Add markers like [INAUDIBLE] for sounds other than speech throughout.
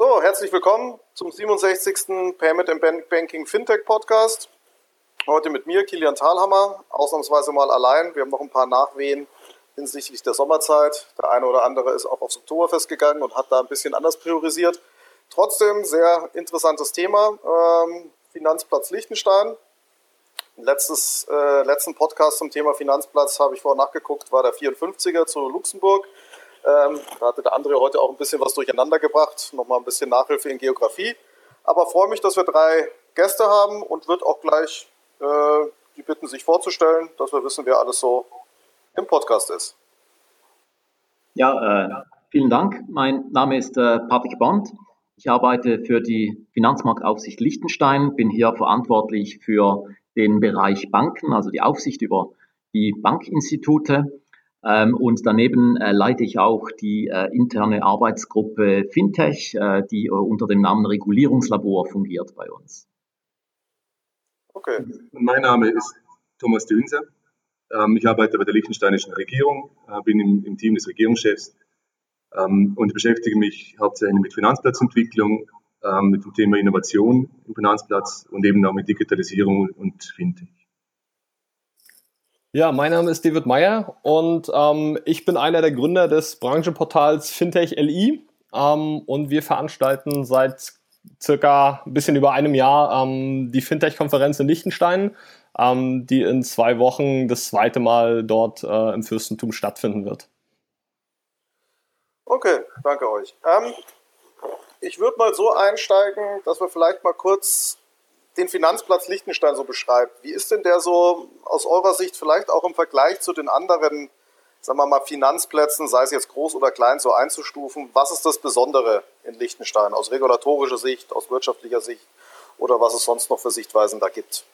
So, herzlich willkommen zum 67. Payment and Banking Fintech Podcast. Heute mit mir, Kilian Thalhammer, ausnahmsweise mal allein. Wir haben noch ein paar Nachwehen hinsichtlich der Sommerzeit. Der eine oder andere ist auch aufs Oktoberfest gegangen und hat da ein bisschen anders priorisiert. Trotzdem sehr interessantes Thema. Ähm, Finanzplatz Liechtenstein. Letztes, äh, letzten Podcast zum Thema Finanzplatz habe ich vorher nachgeguckt, war der 54er zu Luxemburg. Ähm, da hatte der andere heute auch ein bisschen was durcheinander gebracht, nochmal ein bisschen Nachhilfe in Geografie. Aber freue mich, dass wir drei Gäste haben und wird auch gleich äh, die bitten, sich vorzustellen, dass wir wissen, wer alles so im Podcast ist. Ja, äh, vielen Dank. Mein Name ist äh, Patrick Bond. Ich arbeite für die Finanzmarktaufsicht Liechtenstein, bin hier verantwortlich für den Bereich Banken, also die Aufsicht über die Bankinstitute. Ähm, und daneben äh, leite ich auch die äh, interne Arbeitsgruppe Fintech, äh, die äh, unter dem Namen Regulierungslabor fungiert bei uns. Okay. Mein Name ist Thomas Dünser. Ähm, ich arbeite bei der liechtensteinischen Regierung, äh, bin im, im, Team des Regierungschefs ähm, und beschäftige mich hauptsächlich mit Finanzplatzentwicklung, ähm, mit dem Thema Innovation im Finanzplatz und eben auch mit Digitalisierung und Fintech. Ja, mein Name ist David Meyer und ähm, ich bin einer der Gründer des Branchenportals Fintech LI ähm, und wir veranstalten seit circa ein bisschen über einem Jahr ähm, die Fintech-Konferenz in Liechtenstein, ähm, die in zwei Wochen das zweite Mal dort äh, im Fürstentum stattfinden wird. Okay, danke euch. Ähm, ich würde mal so einsteigen, dass wir vielleicht mal kurz den Finanzplatz Liechtenstein so beschreibt. Wie ist denn der so aus eurer Sicht vielleicht auch im Vergleich zu den anderen, sagen wir mal, Finanzplätzen, sei es jetzt groß oder klein, so einzustufen? Was ist das Besondere in Liechtenstein aus regulatorischer Sicht, aus wirtschaftlicher Sicht oder was es sonst noch für Sichtweisen da gibt?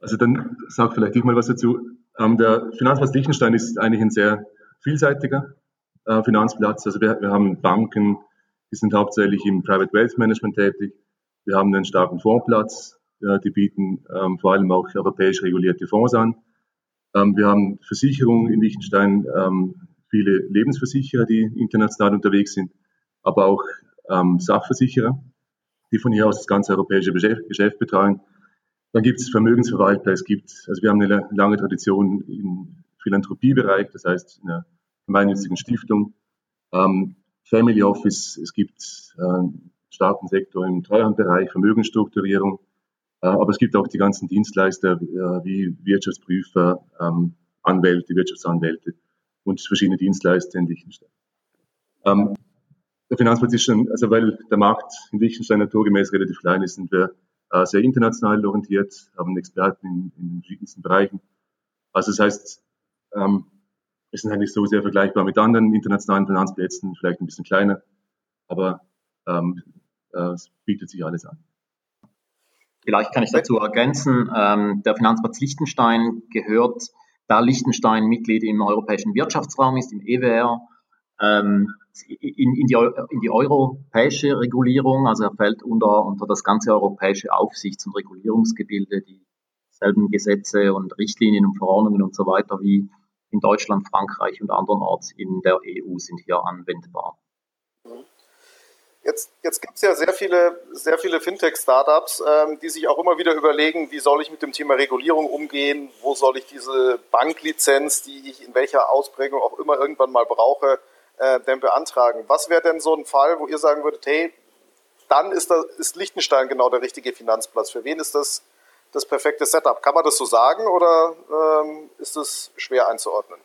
Also dann sag vielleicht ich mal was dazu. Ähm, der Finanzplatz Liechtenstein ist eigentlich ein sehr vielseitiger äh, Finanzplatz. Also wir, wir haben Banken, die sind hauptsächlich im Private Wealth Management tätig. Wir haben einen starken Fondsplatz. Die bieten ähm, vor allem auch europäisch regulierte Fonds an. Ähm, wir haben Versicherungen in Liechtenstein, ähm, viele Lebensversicherer, die international unterwegs sind, aber auch Sachversicherer, die von hier aus das ganze europäische Geschäft, Geschäft betreuen. Dann gibt es Vermögensverwalter, es gibt, also wir haben eine lange Tradition im Philanthropiebereich, das heißt in einer gemeinnützigen Stiftung, Family Office, es gibt äh, starken Sektor im Treuhandbereich, Vermögensstrukturierung. Äh, aber es gibt auch die ganzen Dienstleister äh, wie Wirtschaftsprüfer, ähm, Anwälte, Wirtschaftsanwälte und verschiedene Dienstleister in Liechtenstein. Ähm, der Finanzplatz ist schon, also weil der Markt in Liechtenstein naturgemäß relativ klein ist, sind wir äh, sehr international orientiert, haben Experten in, den verschiedensten Bereichen. Also das heißt, ähm, wir sind eigentlich so sehr vergleichbar mit anderen internationalen Finanzplätzen, vielleicht ein bisschen kleiner, aber ähm, äh, bietet sich alles an. Vielleicht kann ich dazu ergänzen, ähm, der Finanzplatz Liechtenstein gehört, da Liechtenstein Mitglied im Europäischen Wirtschaftsraum ist, im EWR, ähm, in, in, die, in, die, europäische Regulierung, also er fällt unter, unter das ganze europäische Aufsichts- und Regulierungsgebilde, dieselben Gesetze und Richtlinien und Verordnungen und so weiter wie in Deutschland, Frankreich und andernorts in der EU sind hier anwendbar. Jetzt, jetzt gibt es ja sehr viele, sehr viele Fintech-Startups, ähm, die sich auch immer wieder überlegen, wie soll ich mit dem Thema Regulierung umgehen, wo soll ich diese Banklizenz, die ich in welcher Ausprägung auch immer irgendwann mal brauche, äh, denn beantragen. Was wäre denn so ein Fall, wo ihr sagen würdet, hey, dann ist, das, ist Liechtenstein genau der richtige Finanzplatz. Für wen ist das das perfekte Setup? Kann man das so sagen oder ähm, ist das schwer einzuordnen?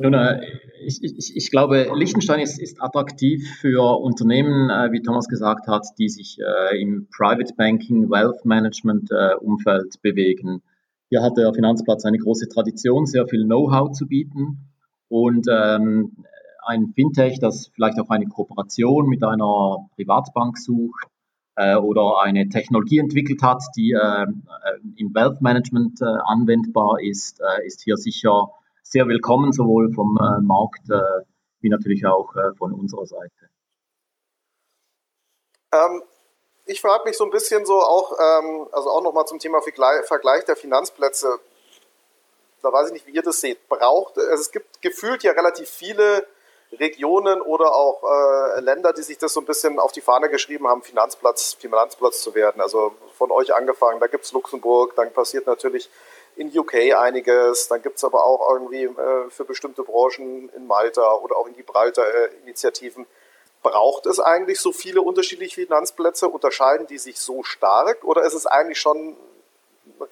Nun, äh, ich, ich, ich glaube, Liechtenstein ist, ist attraktiv für Unternehmen, äh, wie Thomas gesagt hat, die sich äh, im Private Banking, Wealth Management äh, Umfeld bewegen. Hier hat der Finanzplatz eine große Tradition, sehr viel Know-how zu bieten und ähm, ein Fintech, das vielleicht auch eine Kooperation mit einer Privatbank sucht äh, oder eine Technologie entwickelt hat, die äh, im Wealth Management anwendbar ist, ist hier sicher sehr willkommen, sowohl vom äh, Markt äh, wie natürlich auch äh, von unserer Seite. Ähm, ich frage mich so ein bisschen so auch, ähm, also auch nochmal zum Thema Vergleich der Finanzplätze. Da weiß ich nicht, wie ihr das seht. Braucht, also es gibt gefühlt ja relativ viele Regionen oder auch äh, Länder, die sich das so ein bisschen auf die Fahne geschrieben haben, Finanzplatz, Finanzplatz zu werden. Also von euch angefangen, da gibt es Luxemburg, dann passiert natürlich in UK einiges, dann gibt es aber auch irgendwie äh, für bestimmte Branchen in Malta oder auch in Gibraltar äh, Initiativen. Braucht es eigentlich so viele unterschiedliche Finanzplätze? Unterscheiden die sich so stark oder ist es eigentlich schon ein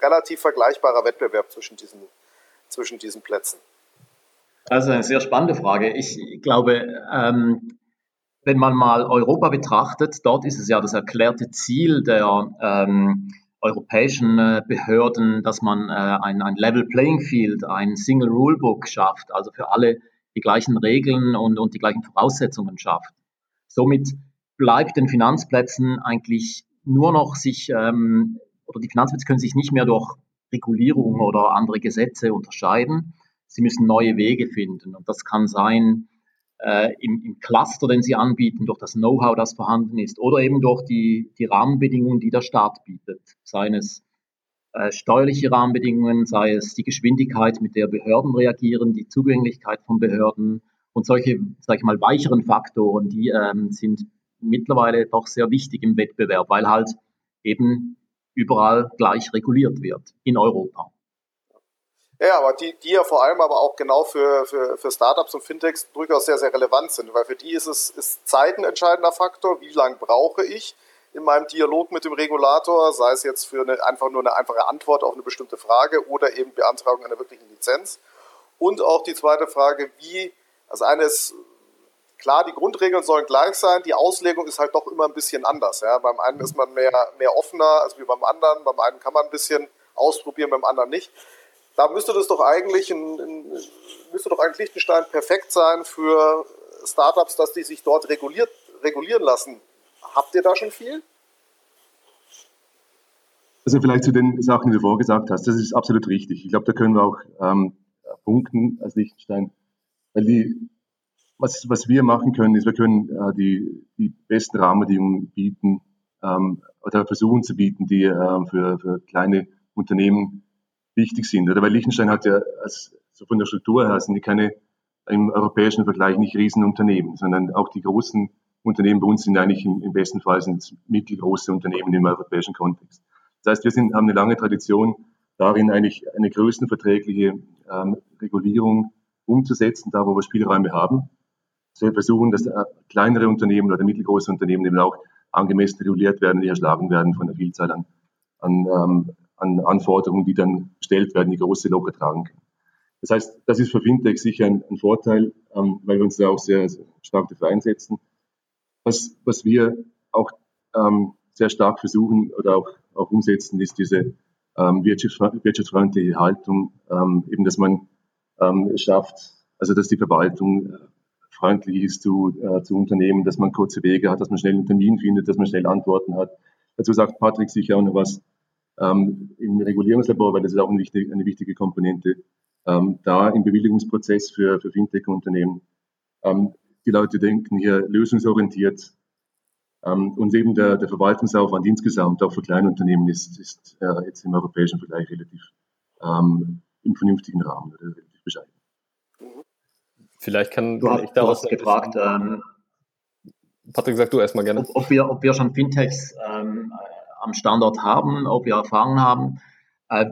relativ vergleichbarer Wettbewerb zwischen diesen, zwischen diesen Plätzen? Also eine sehr spannende Frage. Ich glaube, ähm, wenn man mal Europa betrachtet, dort ist es ja das erklärte Ziel der ähm, europäischen äh, Behörden, dass man äh, ein, ein Level Playing Field, ein Single Rulebook schafft, also für alle die gleichen Regeln und, und die gleichen Voraussetzungen schafft. Somit bleibt den Finanzplätzen eigentlich nur noch sich, ähm, oder die Finanzplätze können sich nicht mehr durch Regulierung oder andere Gesetze unterscheiden, sie müssen neue Wege finden. Und das kann sein äh, im, im Cluster, den sie anbieten, durch das Know-how, das vorhanden ist, oder eben durch die, die Rahmenbedingungen, die der Staat bietet. Seien es äh, steuerliche Rahmenbedingungen, sei es die Geschwindigkeit, mit der Behörden reagieren, die Zugänglichkeit von Behörden und solche, sag ich mal, weicheren Faktoren, die ähm, sind mittlerweile doch sehr wichtig im Wettbewerb, weil halt eben überall gleich reguliert wird in Europa. Ja, aber die, die ja vor allem aber auch genau für, für, für Startups und Fintechs durchaus sehr, sehr relevant sind, weil für die ist es ist Zeit ein entscheidender Faktor. Wie lange brauche ich in meinem Dialog mit dem Regulator, sei es jetzt für eine, einfach nur eine einfache Antwort auf eine bestimmte Frage oder eben Beantragung einer wirklichen Lizenz. Und auch die zweite Frage, wie, also eine ist, klar, die Grundregeln sollen gleich sein, die Auslegung ist halt doch immer ein bisschen anders. Ja? Beim einen ist man mehr, mehr offener als wie beim anderen, beim einen kann man ein bisschen ausprobieren, beim anderen nicht da müsste das doch eigentlich in, in, müsste doch eigentlich Liechtenstein perfekt sein für Startups, dass die sich dort reguliert, regulieren lassen. Habt ihr da schon viel? Also vielleicht zu den Sachen, die du vorgesagt hast, das ist absolut richtig. Ich glaube, da können wir auch ähm, punkten als Liechtenstein, weil die, was, was wir machen können, ist, wir können äh, die, die besten Rahmenbedingungen bieten ähm, oder versuchen zu bieten, die äh, für, für kleine Unternehmen wichtig sind. Oder weil Liechtenstein hat ja als, so von der Struktur her sind die keine im europäischen Vergleich nicht Riesenunternehmen, sondern auch die großen Unternehmen bei uns sind eigentlich im, im besten Fall sind mittelgroße Unternehmen im europäischen Kontext. Das heißt, wir sind, haben eine lange Tradition darin, eigentlich eine größenverträgliche ähm, Regulierung umzusetzen, da wo wir Spielräume haben. So wir versuchen, dass äh, kleinere Unternehmen oder mittelgroße Unternehmen eben auch angemessen reguliert werden, die erschlagen werden von der Vielzahl an, an ähm, an Anforderungen, die dann gestellt werden, die große locker tragen können. Das heißt, das ist für Fintech sicher ein, ein Vorteil, ähm, weil wir uns da auch sehr, stark dafür einsetzen. Was, was wir auch ähm, sehr stark versuchen oder auch, auch umsetzen, ist diese ähm, wirtschaftsfreundliche Haltung, ähm, eben dass man ähm, schafft, also dass die Verwaltung äh, freundlich ist zu, äh, zu Unternehmen, dass man kurze Wege hat, dass man schnell einen Termin findet, dass man schnell Antworten hat. Dazu sagt Patrick sicher auch noch was ähm, im Regulierungslabor, weil das ist auch eine wichtige, eine wichtige Komponente, ähm, da im Bewilligungsprozess für, für Fintech-Unternehmen. Ähm, die Leute denken hier lösungsorientiert ähm, und eben der, der Verwaltungsaufwand insgesamt auch für Kleinunternehmen ist, ist äh, jetzt im europäischen Vergleich relativ ähm, im vernünftigen Rahmen oder relativ bescheiden. Vielleicht kann, du hast, ich daraus gefragt, ähm, Patrick, sag du erstmal gerne. Ob, ob, wir, ob wir schon Fintechs ähm, am Standort haben, ob wir Erfahrung haben. Äh,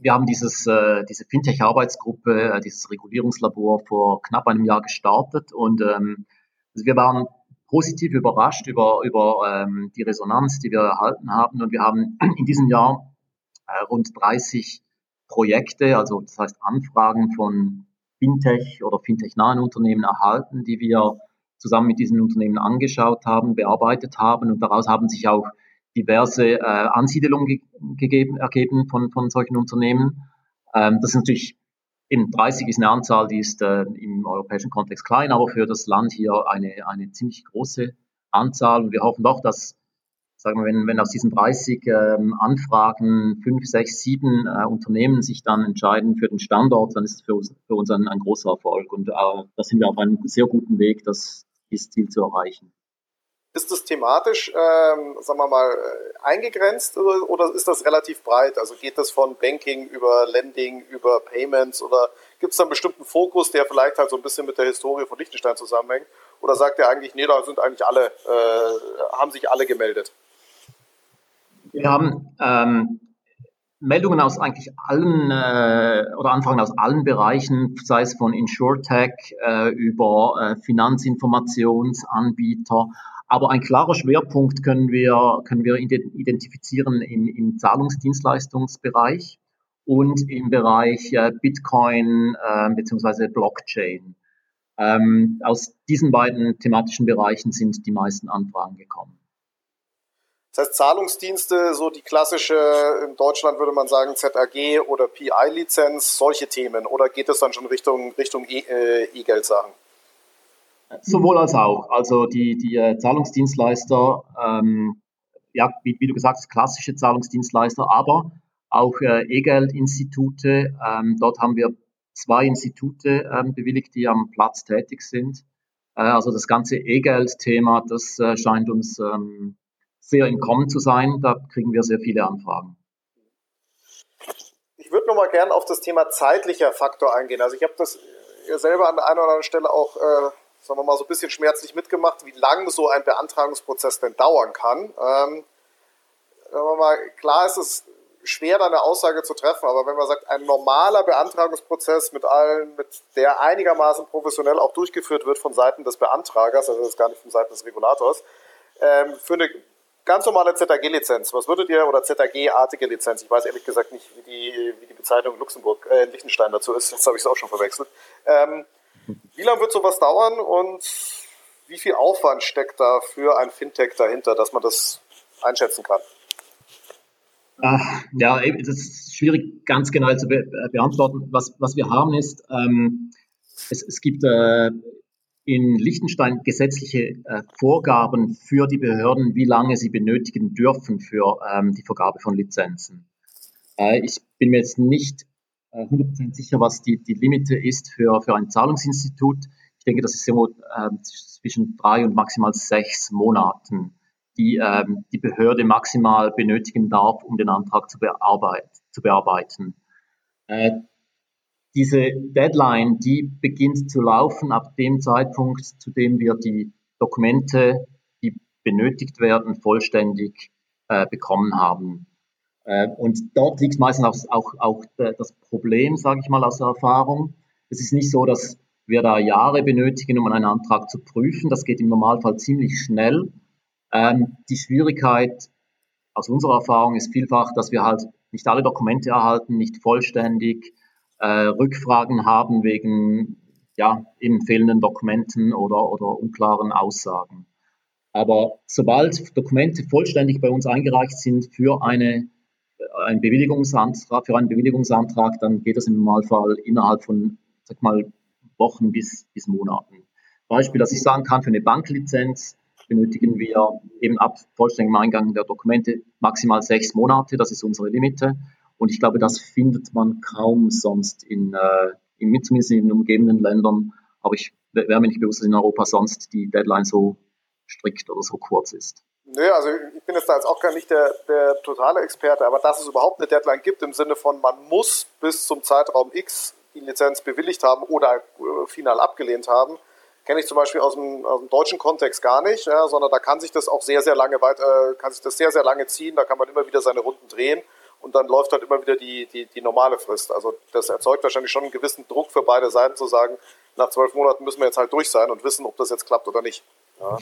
wir haben dieses, äh, diese Fintech-Arbeitsgruppe, äh, dieses Regulierungslabor vor knapp einem Jahr gestartet und ähm, also wir waren positiv überrascht über, über ähm, die Resonanz, die wir erhalten haben. Und wir haben [CLEARS THROAT] in diesem Jahr rund 30 Projekte, also das heißt Anfragen von Fintech oder Fintech-nahen Unternehmen erhalten, die wir zusammen mit diesen Unternehmen angeschaut haben, bearbeitet haben. Und daraus haben sich auch diverse äh, Ansiedelungen ge gegeben, ergeben von, von solchen Unternehmen. Ähm, das ist natürlich eben 30 ist eine Anzahl, die ist äh, im europäischen Kontext klein, aber für das Land hier eine, eine ziemlich große Anzahl. Und wir hoffen doch, dass, sagen wir, wenn, wenn aus diesen 30 ähm, Anfragen fünf, sechs, sieben äh, Unternehmen sich dann entscheiden für den Standort, dann ist es für uns, für uns ein, ein großer Erfolg. Und äh, da sind wir auf einem sehr guten Weg, das, dieses Ziel zu erreichen. Ist das thematisch, ähm, sagen wir mal, eingegrenzt oder, oder ist das relativ breit? Also geht das von Banking über Lending, über Payments oder Gibt es da einen bestimmten Fokus, der vielleicht halt so ein bisschen mit der Historie von Liechtenstein zusammenhängt? Oder sagt ihr eigentlich, nee, da sind eigentlich alle, äh, haben sich alle gemeldet? Wir haben ähm, Meldungen aus eigentlich allen äh, oder Anfragen aus allen Bereichen, sei es von InsurTech äh, über äh, Finanzinformationsanbieter. Aber ein klarer Schwerpunkt können wir, können wir identifizieren im, im Zahlungsdienstleistungsbereich und im Bereich äh, Bitcoin äh, bzw. Blockchain. Ähm, aus diesen beiden thematischen Bereichen sind die meisten Anfragen gekommen. Das heißt, Zahlungsdienste, so die klassische, in Deutschland würde man sagen ZAG oder PI-Lizenz, solche Themen. Oder geht es dann schon Richtung, Richtung äh, E-Geld-Sachen? Sowohl als auch. Also die, die äh, Zahlungsdienstleister, ähm, ja, wie, wie, du gesagt hast, klassische Zahlungsdienstleister, aber auch äh, E-Geld-Institute. Ähm, dort haben wir zwei Institute ähm, bewilligt, die am Platz tätig sind. Äh, also das ganze E-Geld-Thema, das äh, scheint uns ähm, sehr im Kommen zu sein. Da kriegen wir sehr viele Anfragen. Ich würde noch mal gerne auf das Thema zeitlicher Faktor eingehen. Also ich habe das selber an der einen oder anderen Stelle auch, äh, sagen wir mal, so ein bisschen schmerzlich mitgemacht, wie lange so ein Beantragungsprozess denn dauern kann. Ähm, sagen wir mal, klar ist es schwer, da eine Aussage zu treffen, aber wenn man sagt, ein normaler Beantragungsprozess mit allen, mit der einigermaßen professionell auch durchgeführt wird von Seiten des Beantragers, also das ist gar nicht von Seiten des Regulators, ähm, für eine ganz normale ZAG-Lizenz, was würdet ihr, oder ZAG-artige Lizenz, ich weiß ehrlich gesagt nicht, wie die, wie die Bezeichnung Luxemburg, äh, Liechtenstein dazu ist, jetzt habe ich es auch schon verwechselt. Ähm, wie lange wird sowas dauern und wie viel Aufwand steckt da für ein Fintech dahinter, dass man das einschätzen kann? Ach, ja, das ist schwierig ganz genau zu be äh, beantworten. Was, was wir haben ist, ähm, es, es gibt äh, in Liechtenstein gesetzliche äh, Vorgaben für die Behörden, wie lange sie benötigen dürfen für ähm, die Vergabe von Lizenzen. Äh, ich bin mir jetzt nicht äh, 100% sicher, was die, die Limite ist für, für ein Zahlungsinstitut. Ich denke, das ist irgendwo äh, zwischen drei und maximal sechs Monaten, die ähm, die Behörde maximal benötigen darf, um den Antrag zu, bearbeit zu bearbeiten. Diese Deadline, die beginnt zu laufen ab dem Zeitpunkt, zu dem wir die Dokumente, die benötigt werden, vollständig äh, bekommen haben. Äh, und dort liegt meistens auch, auch, auch das Problem, sage ich mal aus der Erfahrung. Es ist nicht so, dass wir da Jahre benötigen, um einen Antrag zu prüfen. Das geht im Normalfall ziemlich schnell. Ähm, die Schwierigkeit aus unserer Erfahrung ist vielfach, dass wir halt nicht alle Dokumente erhalten, nicht vollständig, äh, Rückfragen haben wegen ja, eben fehlenden Dokumenten oder, oder unklaren Aussagen. Aber sobald Dokumente vollständig bei uns eingereicht sind für eine, ein Bewilligungsantrag, für einen Bewilligungsantrag, dann geht das im Normalfall innerhalb von, sag mal, Wochen bis, bis Monaten. Beispiel, dass ich sagen kann, für eine Banklizenz benötigen wir eben ab vollständigem Eingang der Dokumente maximal sechs Monate, das ist unsere Limite. Und ich glaube, das findet man kaum sonst in, äh, in zumindest in den umgebenden Ländern. Aber ich wäre mir nicht bewusst, dass in Europa sonst die Deadline so strikt oder so kurz ist. Nö, also ich bin jetzt da jetzt auch gar nicht der, der totale Experte, aber dass es überhaupt eine Deadline gibt im Sinne von, man muss bis zum Zeitraum X die Lizenz bewilligt haben oder äh, final abgelehnt haben, kenne ich zum Beispiel aus dem, aus dem, deutschen Kontext gar nicht, ja, sondern da kann sich das auch sehr, sehr lange weiter, kann sich das sehr, sehr lange ziehen, da kann man immer wieder seine Runden drehen und dann läuft halt immer wieder die, die, die normale Frist. Also das erzeugt wahrscheinlich schon einen gewissen Druck für beide Seiten zu sagen, nach zwölf Monaten müssen wir jetzt halt durch sein und wissen, ob das jetzt klappt oder nicht. Ja.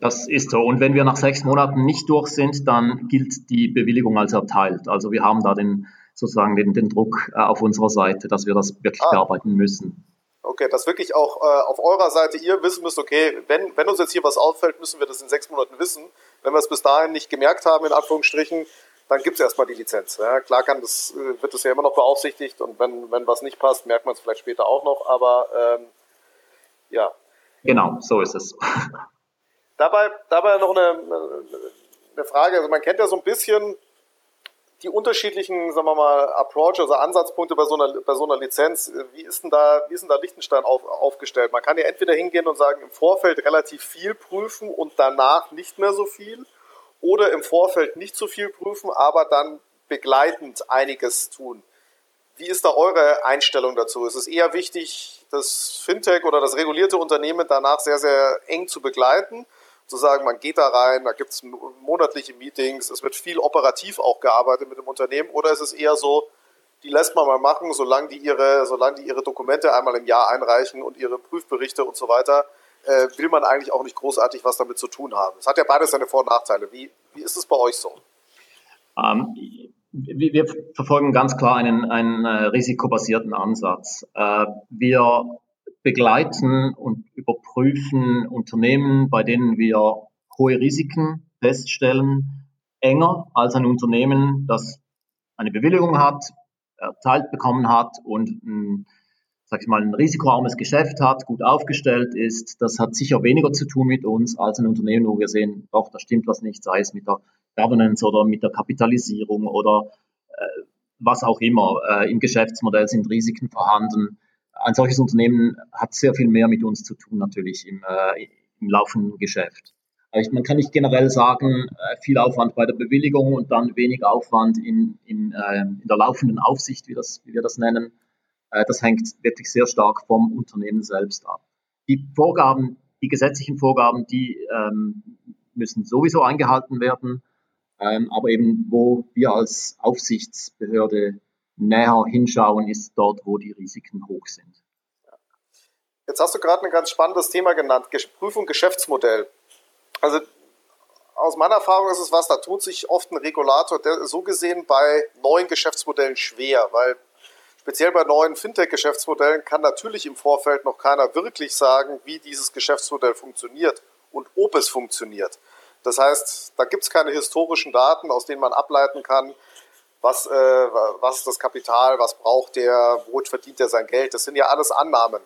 Das ist so. Und wenn wir nach sechs Monaten nicht durch sind, dann gilt die Bewilligung als erteilt. Also wir haben da den sozusagen den, den Druck äh, auf unserer Seite, dass wir das wirklich ah. bearbeiten müssen. Okay, dass wirklich auch äh, auf eurer Seite ihr wissen müsst, okay, wenn, wenn uns jetzt hier was auffällt, müssen wir das in sechs Monaten wissen. Wenn wir es bis dahin nicht gemerkt haben, in Anführungsstrichen, dann gibt es erstmal die Lizenz. Ja, klar kann das, äh, wird das ja immer noch beaufsichtigt und wenn, wenn was nicht passt, merkt man es vielleicht später auch noch, aber ähm, ja. Genau, so ist es. [LAUGHS] Dabei, dabei noch eine, eine Frage, also man kennt ja so ein bisschen die unterschiedlichen, sagen wir mal, Approaches, also Ansatzpunkte bei so einer, bei so einer Lizenz. Wie ist denn da, wie ist denn da Liechtenstein auf, aufgestellt? Man kann ja entweder hingehen und sagen, im Vorfeld relativ viel prüfen und danach nicht mehr so viel oder im Vorfeld nicht so viel prüfen, aber dann begleitend einiges tun. wie ist da eure Einstellung dazu? Ist es eher wichtig, das Fintech oder das regulierte Unternehmen danach sehr, sehr eng zu begleiten? Zu sagen, man geht da rein, da gibt es monatliche Meetings, es wird viel operativ auch gearbeitet mit dem Unternehmen oder ist es eher so, die lässt man mal machen, solange die ihre, solange die ihre Dokumente einmal im Jahr einreichen und ihre Prüfberichte und so weiter, äh, will man eigentlich auch nicht großartig was damit zu tun haben. Es hat ja beides seine Vor- und Nachteile. Wie, wie ist es bei euch so? Ähm, wir verfolgen ganz klar einen, einen äh, risikobasierten Ansatz. Äh, wir begleiten und überprüfen Unternehmen, bei denen wir hohe Risiken feststellen, enger als ein Unternehmen, das eine Bewilligung hat, erteilt bekommen hat und ein, sag ich mal, ein risikoarmes Geschäft hat, gut aufgestellt ist. Das hat sicher weniger zu tun mit uns als ein Unternehmen, wo wir sehen, doch, da stimmt was nicht, sei es mit der Governance oder mit der Kapitalisierung oder äh, was auch immer. Äh, Im Geschäftsmodell sind Risiken vorhanden. Ein solches Unternehmen hat sehr viel mehr mit uns zu tun natürlich im, äh, im laufenden Geschäft. Also man kann nicht generell sagen, äh, viel Aufwand bei der Bewilligung und dann wenig Aufwand in, in, äh, in der laufenden Aufsicht, wie, das, wie wir das nennen. Äh, das hängt wirklich sehr stark vom Unternehmen selbst ab. Die Vorgaben, die gesetzlichen Vorgaben, die ähm, müssen sowieso eingehalten werden. Ähm, aber eben, wo wir als Aufsichtsbehörde näher hinschauen, ist dort, wo die Risiken hoch sind. Jetzt hast du gerade ein ganz spannendes Thema genannt, Prüfung Geschäftsmodell. Also aus meiner Erfahrung ist es was, da tut sich oft ein Regulator der, so gesehen bei neuen Geschäftsmodellen schwer, weil speziell bei neuen Fintech-Geschäftsmodellen kann natürlich im Vorfeld noch keiner wirklich sagen, wie dieses Geschäftsmodell funktioniert und ob es funktioniert. Das heißt, da gibt es keine historischen Daten, aus denen man ableiten kann, was, äh, was ist das Kapital, was braucht der, wo verdient er sein Geld. Das sind ja alles Annahmen.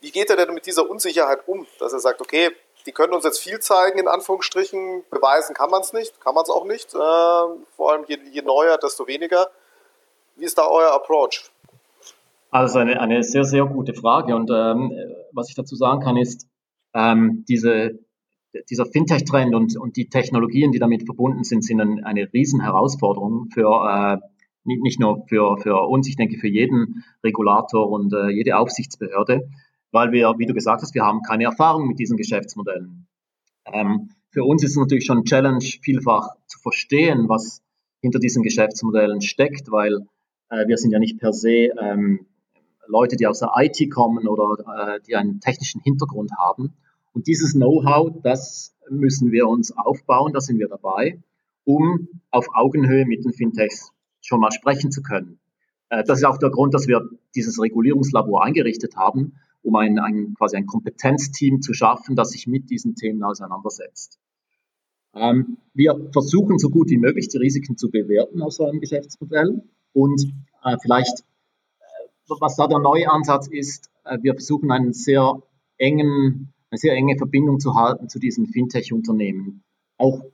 Wie geht er denn mit dieser Unsicherheit um, dass er sagt, okay, die können uns jetzt viel zeigen, in Anführungsstrichen, beweisen kann man es nicht, kann man es auch nicht. Äh, vor allem je, je neuer, desto weniger. Wie ist da euer Approach? Also eine, eine sehr, sehr gute Frage. Und ähm, was ich dazu sagen kann, ist, ähm, diese dieser Fintech-Trend und, und die Technologien, die damit verbunden sind, sind ein, eine Riesenherausforderung für äh, nicht, nicht nur für, für uns, ich denke für jeden Regulator und äh, jede Aufsichtsbehörde, weil wir, wie du gesagt hast, wir haben keine Erfahrung mit diesen Geschäftsmodellen. Ähm, für uns ist es natürlich schon ein Challenge, vielfach zu verstehen, was hinter diesen Geschäftsmodellen steckt, weil äh, wir sind ja nicht per se ähm, Leute, die aus der IT kommen oder äh, die einen technischen Hintergrund haben. Und dieses Know-how, das müssen wir uns aufbauen, da sind wir dabei, um auf Augenhöhe mit den Fintechs schon mal sprechen zu können. Äh, das ist auch der Grund, dass wir dieses Regulierungslabor eingerichtet haben, um ein, ein quasi ein Kompetenzteam zu schaffen, das sich mit diesen Themen auseinandersetzt. Ähm, wir versuchen so gut wie möglich die Risiken zu bewerten aus so einem Geschäftsmodell und äh, vielleicht, was da der neue Ansatz ist, äh, wir versuchen einen sehr engen eine sehr enge Verbindung zu halten zu diesen Fintech-Unternehmen. Auch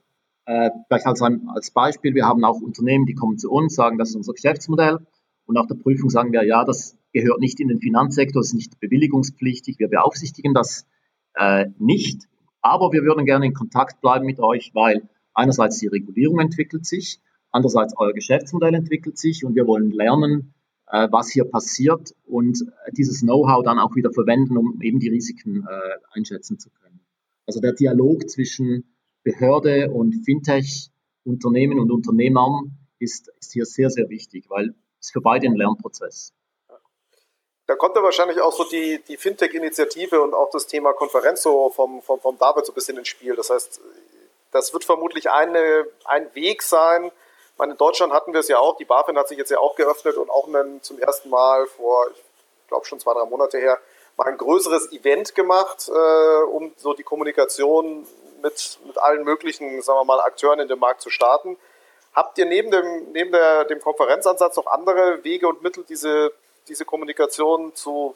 äh, gleich als, als Beispiel, wir haben auch Unternehmen, die kommen zu uns, sagen, das ist unser Geschäftsmodell. Und nach der Prüfung sagen wir, ja, das gehört nicht in den Finanzsektor, ist nicht bewilligungspflichtig, wir beaufsichtigen das äh, nicht. Aber wir würden gerne in Kontakt bleiben mit euch, weil einerseits die Regulierung entwickelt sich, andererseits euer Geschäftsmodell entwickelt sich und wir wollen lernen, äh, was hier passiert und dieses Know-how dann auch wieder verwenden, um eben die Risiken äh, einschätzen zu können. Also der Dialog zwischen Behörde und Fintech-Unternehmen und Unternehmern ist, ist hier sehr, sehr wichtig, weil es für beide ein Lernprozess. Da kommt ja wahrscheinlich auch so die, die Fintech-Initiative und auch das Thema Konferenz so vom, vom, vom David so ein bisschen ins Spiel. Das heißt, das wird vermutlich eine, ein Weg sein, meine, in Deutschland hatten wir es ja auch, die BaFin hat sich jetzt ja auch geöffnet und auch einen, zum ersten Mal vor, ich glaube schon zwei, drei Monate her, mal ein größeres Event gemacht, äh, um so die Kommunikation mit, mit allen möglichen, sagen wir mal, Akteuren in dem Markt zu starten. Habt ihr neben dem, neben der, dem Konferenzansatz noch andere Wege und Mittel, diese, diese Kommunikation zu,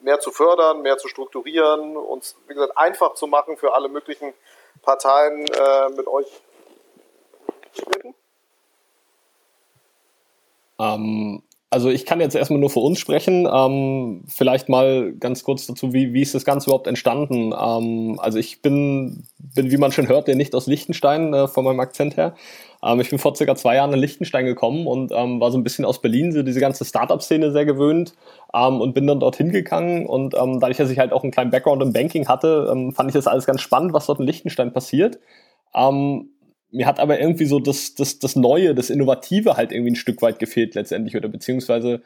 mehr zu fördern, mehr zu strukturieren und wie gesagt, einfach zu machen für alle möglichen Parteien äh, mit euch reden? Ähm, also ich kann jetzt erstmal nur für uns sprechen. Ähm, vielleicht mal ganz kurz dazu, wie, wie ist das Ganze überhaupt entstanden? Ähm, also ich bin bin, wie man schon hört, ja nicht aus Liechtenstein, äh, von meinem Akzent her. Ähm, ich bin vor circa zwei Jahren in Liechtenstein gekommen und ähm, war so ein bisschen aus Berlin, so diese ganze Startup-Szene sehr gewöhnt ähm, und bin dann dorthin gegangen. Und ähm, dadurch, dass ich halt auch einen kleinen Background im Banking hatte, fand ich das alles ganz spannend, was dort in Liechtenstein passiert. Ähm, mir hat aber irgendwie so das, das, das Neue, das Innovative halt irgendwie ein Stück weit gefehlt letztendlich oder beziehungsweise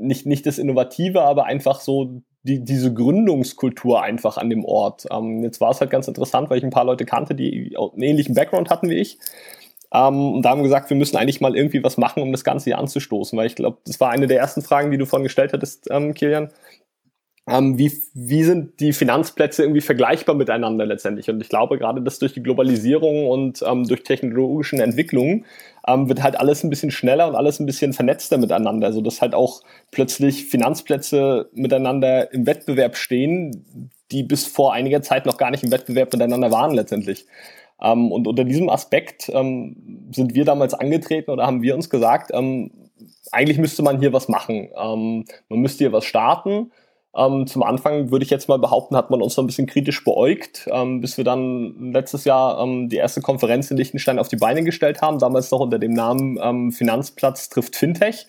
nicht, nicht das Innovative, aber einfach so die, diese Gründungskultur einfach an dem Ort. Ähm, jetzt war es halt ganz interessant, weil ich ein paar Leute kannte, die einen ähnlichen Background hatten wie ich. Ähm, und da haben gesagt, wir müssen eigentlich mal irgendwie was machen, um das Ganze hier anzustoßen, weil ich glaube, das war eine der ersten Fragen, die du vorhin gestellt hattest, ähm, Kilian. Ähm, wie, wie sind die Finanzplätze irgendwie vergleichbar miteinander letztendlich? Und ich glaube, gerade das durch die Globalisierung und ähm, durch technologischen Entwicklungen ähm, wird halt alles ein bisschen schneller und alles ein bisschen vernetzter miteinander, so dass halt auch plötzlich Finanzplätze miteinander im Wettbewerb stehen, die bis vor einiger Zeit noch gar nicht im Wettbewerb miteinander waren letztendlich. Ähm, und unter diesem Aspekt ähm, sind wir damals angetreten oder haben wir uns gesagt, ähm, eigentlich müsste man hier was machen. Ähm, man müsste hier was starten ähm, zum Anfang würde ich jetzt mal behaupten, hat man uns so ein bisschen kritisch beäugt, ähm, bis wir dann letztes Jahr ähm, die erste Konferenz in Liechtenstein auf die Beine gestellt haben, damals noch unter dem Namen ähm, Finanzplatz trifft Fintech.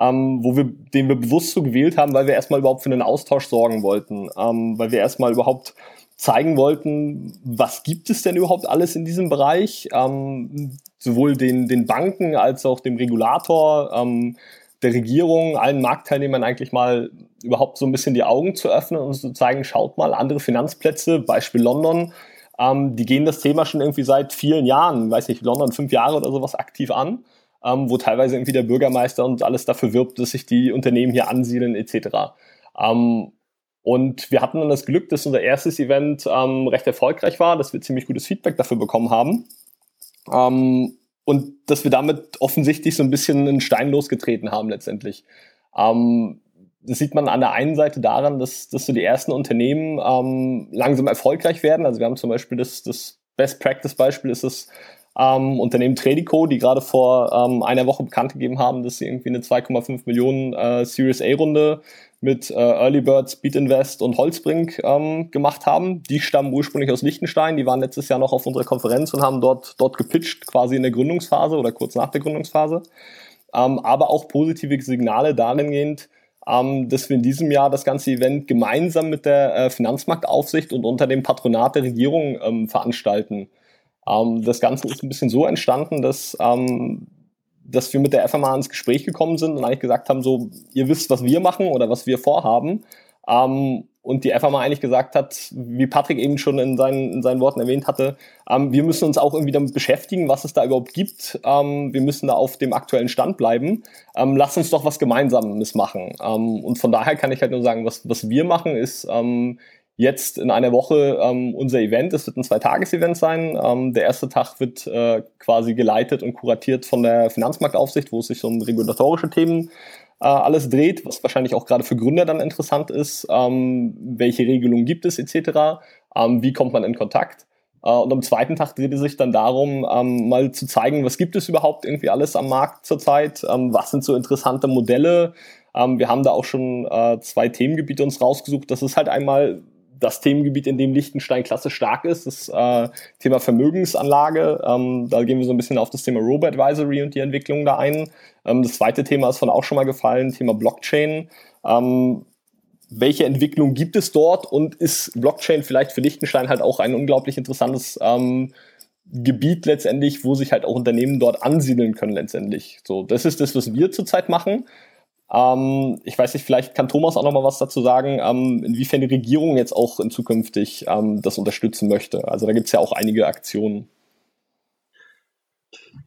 Ähm, wo wir, den wir bewusst so gewählt haben, weil wir erstmal überhaupt für einen Austausch sorgen wollten, ähm, weil wir erstmal überhaupt zeigen wollten, was gibt es denn überhaupt alles in diesem Bereich, sowohl den, den Banken als auch dem Regulator, der Regierung, allen Marktteilnehmern eigentlich mal überhaupt so ein bisschen die Augen zu öffnen und zu zeigen, schaut mal, andere Finanzplätze, Beispiel London, ähm, die gehen das Thema schon irgendwie seit vielen Jahren, weiß nicht, London fünf Jahre oder sowas aktiv an, ähm, wo teilweise irgendwie der Bürgermeister und alles dafür wirbt, dass sich die Unternehmen hier ansiedeln etc. Ähm, und wir hatten dann das Glück, dass unser erstes Event ähm, recht erfolgreich war, dass wir ziemlich gutes Feedback dafür bekommen haben. Und dass wir damit offensichtlich so ein bisschen einen Stein losgetreten haben letztendlich. Ähm, das sieht man an der einen Seite daran, dass, dass so die ersten Unternehmen ähm, langsam erfolgreich werden. Also wir haben zum Beispiel das, das Best Practice Beispiel ist das ähm, Unternehmen Tradico, die gerade vor ähm, einer Woche bekannt gegeben haben, dass sie irgendwie eine 2,5 Millionen äh, Series A Runde mit äh, Early Bird, Speed Invest und Holzbrink ähm, gemacht haben. Die stammen ursprünglich aus Liechtenstein, die waren letztes Jahr noch auf unserer Konferenz und haben dort, dort gepitcht, quasi in der Gründungsphase oder kurz nach der Gründungsphase. Ähm, aber auch positive Signale dahingehend, ähm, dass wir in diesem Jahr das ganze Event gemeinsam mit der äh, Finanzmarktaufsicht und unter dem Patronat der Regierung ähm, veranstalten. Ähm, das Ganze ist ein bisschen so entstanden, dass ähm, dass wir mit der FMA ins Gespräch gekommen sind und eigentlich gesagt haben, so, ihr wisst, was wir machen oder was wir vorhaben. Ähm, und die FMA eigentlich gesagt hat, wie Patrick eben schon in seinen, in seinen Worten erwähnt hatte, ähm, wir müssen uns auch irgendwie damit beschäftigen, was es da überhaupt gibt. Ähm, wir müssen da auf dem aktuellen Stand bleiben. Ähm, lass uns doch was Gemeinsames machen. Und von daher kann ich halt nur sagen, was, was wir machen, ist jetzt in einer Woche ähm, unser Event. Es wird ein Zwei-Tages-Event sein. Ähm, der erste Tag wird äh, quasi geleitet und kuratiert von der Finanzmarktaufsicht, wo es sich um regulatorische Themen äh, alles dreht, was wahrscheinlich auch gerade für Gründer dann interessant ist. Ähm, welche Regelungen gibt es etc. Ähm, wie kommt man in Kontakt? Äh, und am zweiten Tag dreht es sich dann darum, ähm, mal zu zeigen, was gibt es überhaupt irgendwie alles am Markt zurzeit, ähm, was sind so interessante Modelle. Ähm, wir haben da auch schon äh, zwei Themengebiete uns rausgesucht. Das ist halt einmal das Themengebiet, in dem Liechtenstein klasse stark ist, das äh, Thema Vermögensanlage. Ähm, da gehen wir so ein bisschen auf das Thema Robo-Advisory und die Entwicklung da ein. Ähm, das zweite Thema ist von auch schon mal gefallen, Thema Blockchain. Ähm, welche Entwicklung gibt es dort und ist Blockchain vielleicht für Liechtenstein halt auch ein unglaublich interessantes ähm, Gebiet letztendlich, wo sich halt auch Unternehmen dort ansiedeln können letztendlich. So, das ist das, was wir zurzeit machen. Ähm, ich weiß nicht, vielleicht kann Thomas auch noch mal was dazu sagen, ähm, inwiefern die Regierung jetzt auch in zukünftig ähm, das unterstützen möchte. Also da gibt es ja auch einige Aktionen.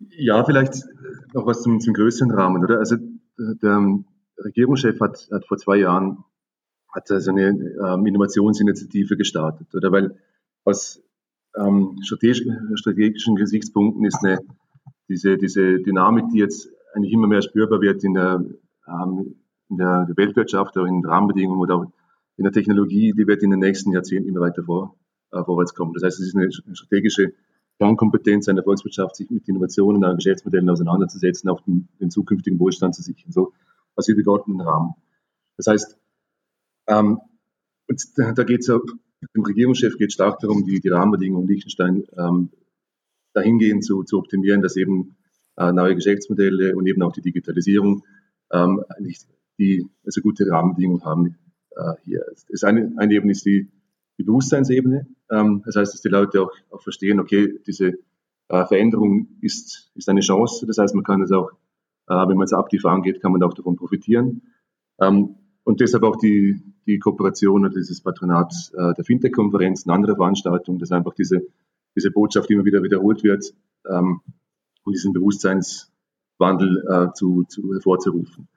Ja, vielleicht noch was zum, zum größeren Rahmen, oder? Also der Regierungschef hat, hat vor zwei Jahren hat also eine ähm, Innovationsinitiative gestartet, oder? Weil aus ähm, strategischen Gesichtspunkten ist eine, diese, diese Dynamik, die jetzt eigentlich immer mehr spürbar wird in der ähm, in der Weltwirtschaft oder in den Rahmenbedingungen oder in der Technologie, die wird in den nächsten Jahrzehnten immer weiter vor, äh, vorwärts kommen. Das heißt, es ist eine strategische Kernkompetenz einer Volkswirtschaft, sich mit Innovationen, und Geschäftsmodellen auseinanderzusetzen, auch den, den zukünftigen Wohlstand zu sichern, so als übergeordneten Rahmen. Das heißt, ähm, und da geht es dem Regierungschef geht stark darum, die, die Rahmenbedingungen Liechtenstein ähm, dahingehend zu, zu optimieren, dass eben äh, neue Geschäftsmodelle und eben auch die Digitalisierung ähm, die also gute Rahmenbedingungen haben äh, hier. Das eine, eine Ebene ist die, die Bewusstseinsebene. Ähm, das heißt, dass die Leute auch, auch verstehen, okay, diese äh, Veränderung ist, ist eine Chance. Das heißt, man kann es auch, äh, wenn man es aktiv angeht, kann man auch davon profitieren. Ähm, und deshalb auch die, die Kooperation oder dieses Patronat äh, der Fintech-Konferenz und andere Veranstaltungen, dass einfach diese, diese Botschaft immer wieder wiederholt wird, ähm, um diesen Bewusstseinswandel äh, zu, zu hervorzurufen.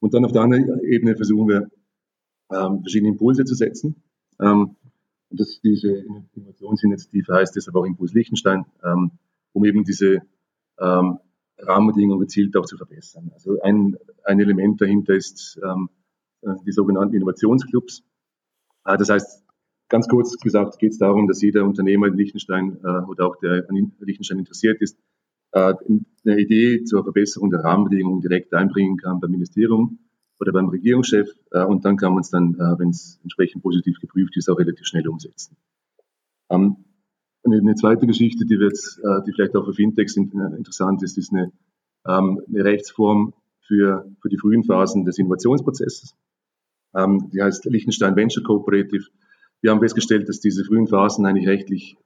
Und dann auf der anderen Ebene versuchen wir, ähm, verschiedene Impulse zu setzen. Ähm, und das, diese Innovationsinitiative heißt deshalb auch Impuls Liechtenstein, ähm, um eben diese ähm, Rahmenbedingungen gezielt auch zu verbessern. Also ein, ein Element dahinter ist ähm, äh, die sogenannten Innovationsclubs. Äh, das heißt, ganz kurz gesagt geht es darum, dass jeder Unternehmer in Liechtenstein äh, oder auch der an Liechtenstein interessiert ist, eine Idee zur Verbesserung der Rahmenbedingungen direkt einbringen kann beim Ministerium oder beim Regierungschef äh, und dann kann man es dann, äh, wenn es entsprechend positiv geprüft ist, auch relativ schnell umsetzen. Ähm, eine zweite Geschichte, die, wird, die vielleicht auch für Fintechs interessant ist, ist eine, ähm, eine Rechtsform für, für die frühen Phasen des Innovationsprozesses. Ähm, die heißt Liechtenstein Venture Cooperative. Wir haben festgestellt, dass diese frühen Phasen eigentlich rechtlich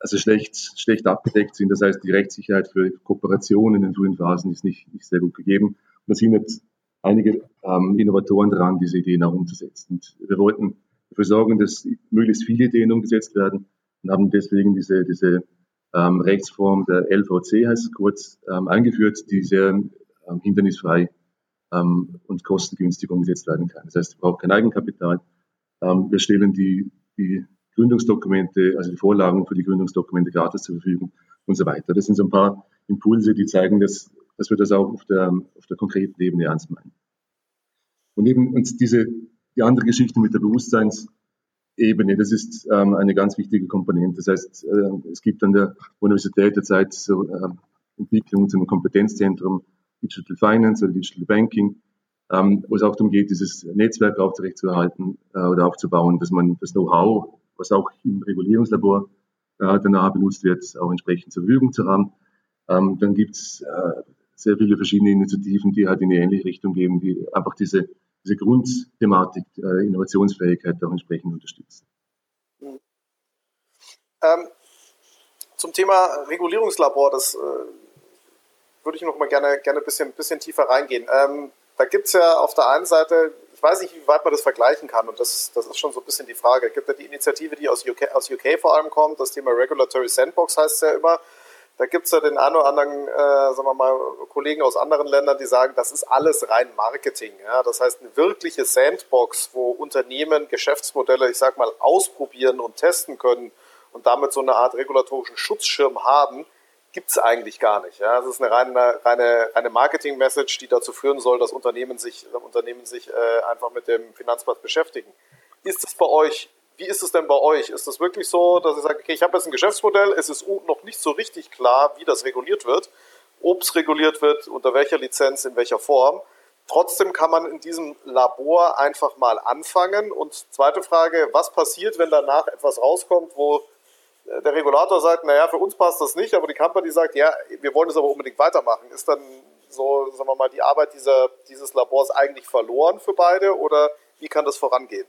also schlecht, schlecht abgedeckt sind. Das heißt, die Rechtssicherheit für Kooperationen in den frühen Phasen ist nicht, nicht sehr gut gegeben. Und da sind jetzt einige ähm, Innovatoren dran, diese Ideen auch umzusetzen. Und wir wollten dafür sorgen, dass möglichst viele Ideen umgesetzt werden und haben deswegen diese, diese ähm, Rechtsform der LVC, heißt es kurz, ähm, eingeführt, die sehr ähm, hindernisfrei ähm, und kostengünstig umgesetzt werden kann. Das heißt, es braucht kein Eigenkapital. Ähm, wir stellen die, die Gründungsdokumente, also die Vorlagen für die Gründungsdokumente gratis zur Verfügung und so weiter. Das sind so ein paar Impulse, die zeigen, dass, dass wir das auch auf der, auf der konkreten Ebene ernst meinen. Und eben uns diese, die andere Geschichte mit der Bewusstseinsebene, das ist ähm, eine ganz wichtige Komponente. Das heißt, äh, es gibt an der Universität derzeit so äh, Entwicklungen zum Kompetenzzentrum Digital Finance oder Digital Banking, ähm, wo es auch darum geht, dieses Netzwerk aufrechtzuerhalten äh, oder aufzubauen, dass man das Know-how was auch im Regulierungslabor äh, danach benutzt wird, auch entsprechend zur Verfügung zu haben. Ähm, dann gibt es äh, sehr viele verschiedene Initiativen, die halt in die ähnliche Richtung gehen, die einfach diese, diese Grundthematik äh, Innovationsfähigkeit auch entsprechend unterstützen. Ähm, zum Thema Regulierungslabor, das äh, würde ich noch mal gerne, gerne ein bisschen, bisschen tiefer reingehen. Ähm, da gibt es ja auf der einen Seite ich weiß nicht, wie weit man das vergleichen kann. Und das, das ist schon so ein bisschen die Frage. Es gibt ja die Initiative, die aus UK, aus UK vor allem kommt. Das Thema Regulatory Sandbox heißt es ja immer. Da gibt es ja den einen oder anderen, äh, sagen wir mal, Kollegen aus anderen Ländern, die sagen, das ist alles rein Marketing. Ja? Das heißt, eine wirkliche Sandbox, wo Unternehmen Geschäftsmodelle, ich sag mal, ausprobieren und testen können und damit so eine Art regulatorischen Schutzschirm haben, gibt es eigentlich gar nicht. Ja? Das ist eine reine, reine, reine Marketing-Message, die dazu führen soll, dass Unternehmen sich, Unternehmen sich äh, einfach mit dem Finanzplatz beschäftigen. Ist es bei euch, wie ist es denn bei euch? Ist es wirklich so, dass ihr sagt, okay, ich habe jetzt ein Geschäftsmodell, es ist noch nicht so richtig klar, wie das reguliert wird, ob es reguliert wird, unter welcher Lizenz, in welcher Form. Trotzdem kann man in diesem Labor einfach mal anfangen. Und zweite Frage, was passiert, wenn danach etwas rauskommt, wo der Regulator sagt, naja, für uns passt das nicht, aber die Company sagt, ja, wir wollen es aber unbedingt weitermachen. Ist dann so, sagen wir mal, die Arbeit dieser, dieses Labors eigentlich verloren für beide oder wie kann das vorangehen?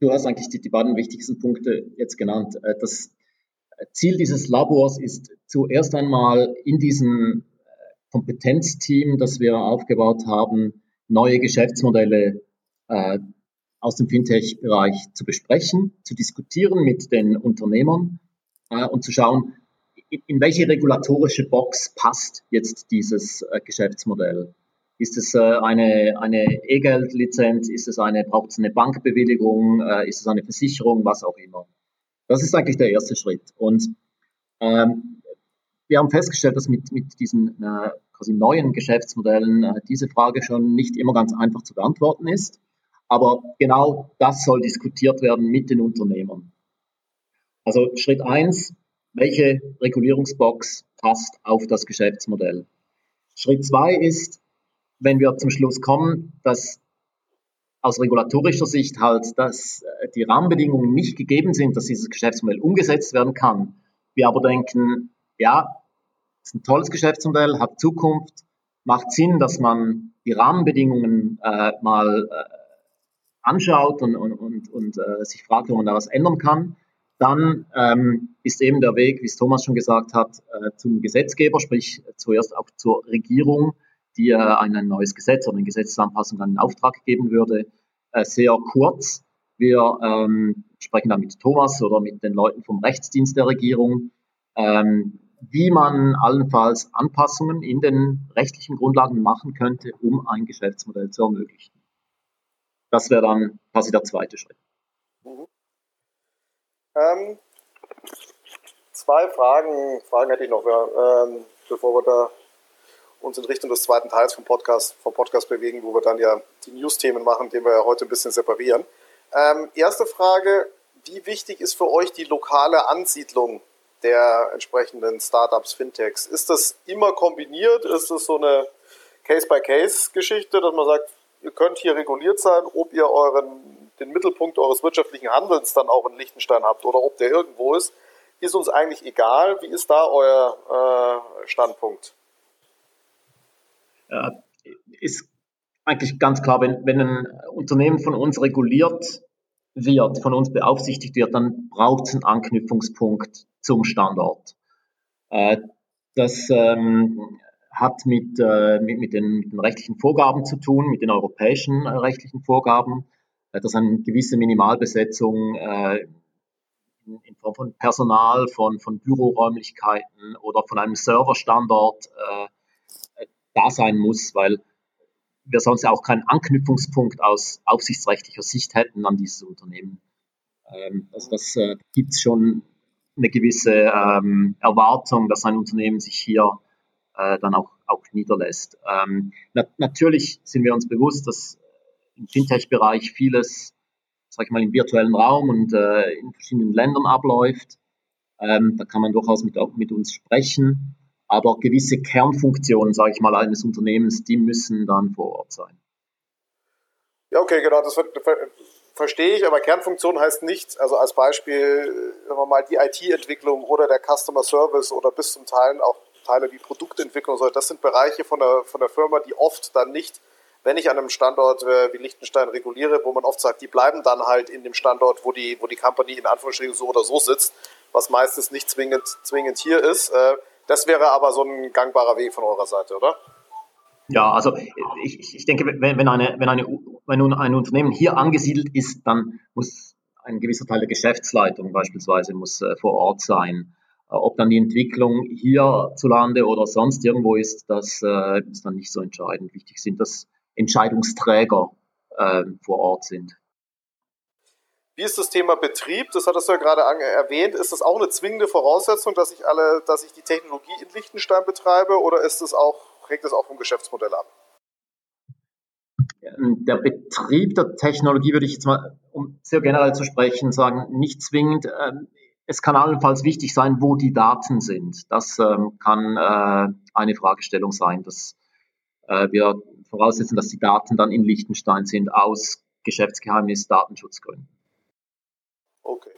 Du hast eigentlich die, die beiden wichtigsten Punkte jetzt genannt. Äh, das Ziel dieses Labors ist zuerst einmal in diesem äh, Kompetenzteam, das wir aufgebaut haben, neue Geschäftsmodelle äh, aus dem Fintech-Bereich zu besprechen, zu diskutieren mit den Unternehmern äh, und zu schauen, in, in welche regulatorische Box passt jetzt dieses äh, Geschäftsmodell. Ist es äh, eine, eine E-Geld-Lizenz? Ist es eine, braucht es eine Bankbewilligung? Äh, ist es eine Versicherung? Was auch immer. Das ist eigentlich der erste Schritt. Und ähm, wir haben festgestellt, dass mit, mit diesen äh, quasi neuen Geschäftsmodellen äh, diese Frage schon nicht immer ganz einfach zu beantworten ist. Aber genau das soll diskutiert werden mit den Unternehmern. Also Schritt eins: welche Regulierungsbox passt auf das Geschäftsmodell? Schritt zwei ist, wenn wir zum Schluss kommen, dass aus regulatorischer Sicht halt, dass äh, die Rahmenbedingungen nicht gegeben sind, dass dieses Geschäftsmodell umgesetzt werden kann. Wir aber denken, ja, ist ein tolles Geschäftsmodell, hat Zukunft, macht Sinn, dass man die Rahmenbedingungen äh, mal äh, anschaut und, und, und, und äh, sich fragt, ob man da was ändern kann. Dann ähm, ist eben der Weg, wie es Thomas schon gesagt hat, äh, zum Gesetzgeber, sprich zuerst auch zur Regierung, die äh, ein neues Gesetz oder eine Gesetzesanpassung dann in Auftrag geben würde, äh, sehr kurz. Wir ähm, sprechen dann mit Thomas oder mit den Leuten vom Rechtsdienst der Regierung, ähm, wie man allenfalls Anpassungen in den rechtlichen Grundlagen machen könnte, um ein Geschäftsmodell zu ermöglichen. Das wäre dann quasi der zweite Schritt. Mhm. Ähm, zwei Fragen, Fragen hätte ich noch, ähm, bevor wir da uns in Richtung des zweiten Teils vom Podcast, vom Podcast bewegen, wo wir dann ja die News-Themen machen, den wir ja heute ein bisschen separieren. Ähm, erste Frage, wie wichtig ist für euch die lokale Ansiedlung der entsprechenden Startups, Fintechs? Ist das immer kombiniert? Ist das so eine Case-by-Case-Geschichte, dass man sagt, ihr könnt hier reguliert sein, ob ihr euren, den Mittelpunkt eures wirtschaftlichen Handelns dann auch in Liechtenstein habt oder ob der irgendwo ist, ist uns eigentlich egal. Wie ist da euer äh, Standpunkt? Ja, ist eigentlich ganz klar, wenn, wenn ein Unternehmen von uns reguliert wird, von uns beaufsichtigt wird, dann braucht es einen Anknüpfungspunkt zum Standort. Äh, das ähm, hat mit, äh, mit, mit, den, mit, den, rechtlichen Vorgaben zu tun, mit den europäischen äh, rechtlichen Vorgaben, äh, dass eine gewisse Minimalbesetzung äh, in, in, Form von Personal, von, von Büroräumlichkeiten oder von einem Serverstandort äh, da sein muss, weil wir sonst auch keinen Anknüpfungspunkt aus aufsichtsrechtlicher Sicht hätten an dieses Unternehmen. Ähm, also das äh, gibt es schon eine gewisse ähm, Erwartung, dass ein Unternehmen sich hier äh, dann auch, auch niederlässt. Ähm, na, natürlich sind wir uns bewusst, dass im Fintech-Bereich vieles, sag ich mal, im virtuellen Raum und äh, in verschiedenen Ländern abläuft. Ähm, da kann man durchaus mit, mit uns sprechen. Aber gewisse Kernfunktionen, sage ich mal, eines Unternehmens, die müssen dann vor Ort sein. Ja, okay, genau, das verstehe ich, aber Kernfunktion heißt nicht, also als Beispiel, sagen wir mal, die IT-Entwicklung oder der Customer Service oder bis zum Teil auch Teile wie Produktentwicklung, das sind Bereiche von der, von der Firma, die oft dann nicht, wenn ich an einem Standort äh, wie Liechtenstein reguliere, wo man oft sagt, die bleiben dann halt in dem Standort, wo die, wo die Company in Anführungsstrichen so oder so sitzt, was meistens nicht zwingend, zwingend hier ist. Äh, das wäre aber so ein gangbarer Weg von eurer Seite, oder? Ja, also ich, ich denke, wenn, wenn, eine, wenn, eine, wenn ein Unternehmen hier angesiedelt ist, dann muss ein gewisser Teil der Geschäftsleitung beispielsweise muss äh, vor Ort sein. Äh, ob dann die Entwicklung hierzulande oder sonst irgendwo ist, das äh, ist dann nicht so entscheidend. Wichtig sind, dass Entscheidungsträger äh, vor Ort sind. Wie ist das Thema Betrieb? Das hattest du ja gerade erwähnt. Ist das auch eine zwingende Voraussetzung, dass ich alle, dass ich die Technologie in Liechtenstein betreibe, oder ist das auch, hängt das auch vom Geschäftsmodell ab? Der Betrieb der Technologie würde ich jetzt mal, um sehr generell zu sprechen, sagen, nicht zwingend. Ähm, es kann allenfalls wichtig sein, wo die Daten sind. Das ähm, kann äh, eine Fragestellung sein, dass äh, wir voraussetzen, dass die Daten dann in Liechtenstein sind aus Geschäftsgeheimnis, Datenschutzgründen. Okay.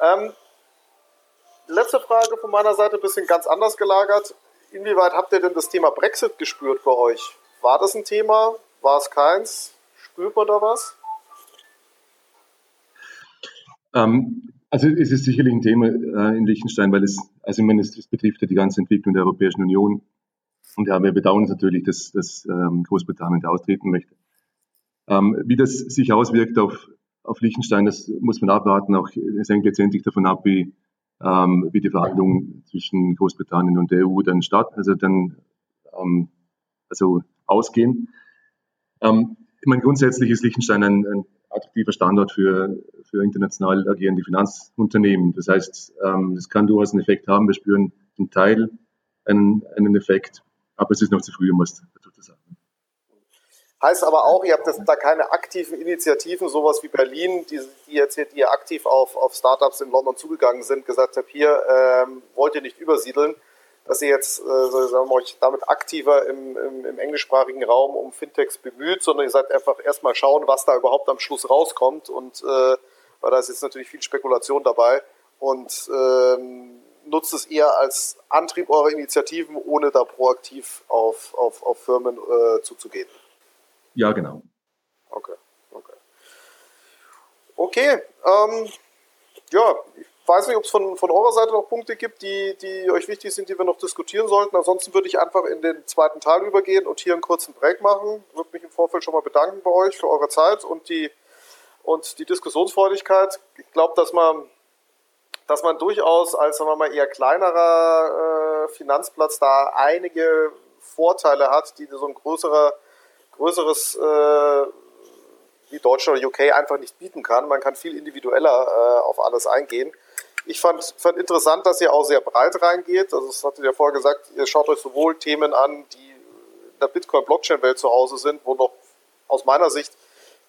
Ähm, letzte Frage von meiner Seite, ein bisschen ganz anders gelagert. Inwieweit habt ihr denn das Thema Brexit gespürt bei euch? War das ein Thema? War es keins? Spürt man da was? Ähm, also es ist sicherlich ein Thema äh, in Liechtenstein, weil es, also ich meine, es, es, betrifft ja die ganze Entwicklung der Europäischen Union. Und ja, wir bedauern es natürlich, dass, dass ähm, Großbritannien da austreten möchte. Ähm, wie das sich auswirkt auf, auf Liechtenstein, das muss man abwarten. Auch es hängt letztendlich davon ab, wie, ähm, wie die Verhandlungen zwischen Großbritannien und der EU dann statt, also dann ähm, also ausgehen. Ähm, ich meine, grundsätzlich ist Liechtenstein ein, ein attraktiver Standort für, für international agierende Finanzunternehmen. Das heißt, ähm, das kann durchaus einen Effekt haben. Wir spüren zum Teil einen, einen Effekt, aber es ist noch zu früh, um was dazu zu sagen. Heißt aber auch, ihr habt das, da keine aktiven Initiativen, sowas wie Berlin, die, die jetzt hier, die aktiv auf, auf Startups in London zugegangen sind, gesagt habt, hier ähm, wollt ihr nicht übersiedeln. Dass ihr jetzt äh, sagen wir, euch damit aktiver im, im, im englischsprachigen Raum um Fintechs bemüht, sondern ihr seid einfach erstmal schauen, was da überhaupt am Schluss rauskommt. Und äh, weil da ist jetzt natürlich viel Spekulation dabei und ähm, nutzt es eher als Antrieb eurer Initiativen, ohne da proaktiv auf, auf, auf Firmen äh, zuzugehen. Ja, genau. Okay, okay. Okay, ähm, ja, ich weiß nicht, ob es von, von eurer Seite noch Punkte gibt, die, die euch wichtig sind, die wir noch diskutieren sollten. Ansonsten würde ich einfach in den zweiten Teil übergehen und hier einen kurzen Break machen. Ich würde mich im Vorfeld schon mal bedanken bei euch für eure Zeit und die, und die Diskussionsfreudigkeit. Ich glaube, dass man, dass man durchaus als sagen wir mal, eher kleinerer äh, Finanzplatz da einige Vorteile hat, die so ein größerer, größeres äh, wie Deutschland oder UK einfach nicht bieten kann. Man kann viel individueller äh, auf alles eingehen. Ich fand, fand interessant, dass ihr auch sehr breit reingeht. Also, das hattet ihr vorher gesagt, ihr schaut euch sowohl Themen an, die in der Bitcoin-Blockchain-Welt zu Hause sind, wo noch aus meiner Sicht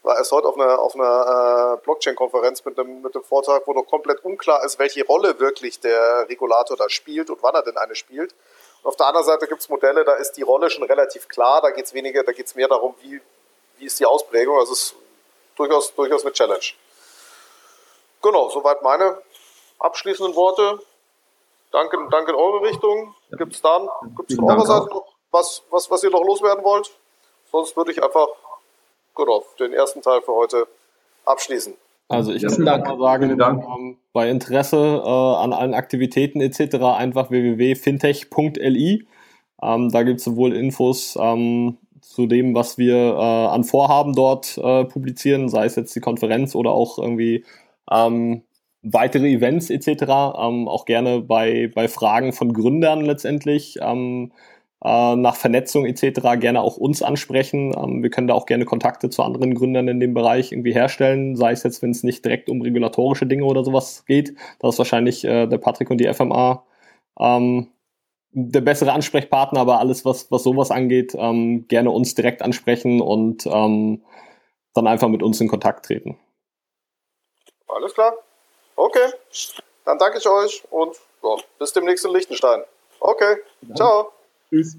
war es heute auf einer, auf einer äh, Blockchain-Konferenz mit einem, mit einem Vortrag, wo noch komplett unklar ist, welche Rolle wirklich der Regulator da spielt und wann er denn eine spielt. Und auf der anderen Seite gibt es Modelle, da ist die Rolle schon relativ klar, da geht es weniger, da geht es mehr darum, wie, wie ist die Ausprägung. Also es ist durchaus, durchaus eine Challenge. Genau, soweit meine abschließenden Worte. Danke, danke in eure Richtung. Gibt es dann, gibt es von eurer Seite noch was, was, was ihr noch loswerden wollt? Sonst würde ich einfach genau, den ersten Teil für heute abschließen. Also ich kann mal sagen, ähm, bei Interesse äh, an allen Aktivitäten etc. einfach www.fintech.li. Ähm, da gibt es sowohl Infos ähm, zu dem, was wir äh, an Vorhaben dort äh, publizieren, sei es jetzt die Konferenz oder auch irgendwie ähm, weitere Events etc. Ähm, auch gerne bei, bei Fragen von Gründern letztendlich. Ähm, äh, nach Vernetzung etc. gerne auch uns ansprechen. Ähm, wir können da auch gerne Kontakte zu anderen Gründern in dem Bereich irgendwie herstellen, sei es jetzt, wenn es nicht direkt um regulatorische Dinge oder sowas geht. Da ist wahrscheinlich äh, der Patrick und die FMA ähm, der bessere Ansprechpartner, aber alles, was, was sowas angeht, ähm, gerne uns direkt ansprechen und ähm, dann einfach mit uns in Kontakt treten. Alles klar. Okay, dann danke ich euch und ja, bis demnächst in Liechtenstein. Okay, Dank. ciao. Tschüss.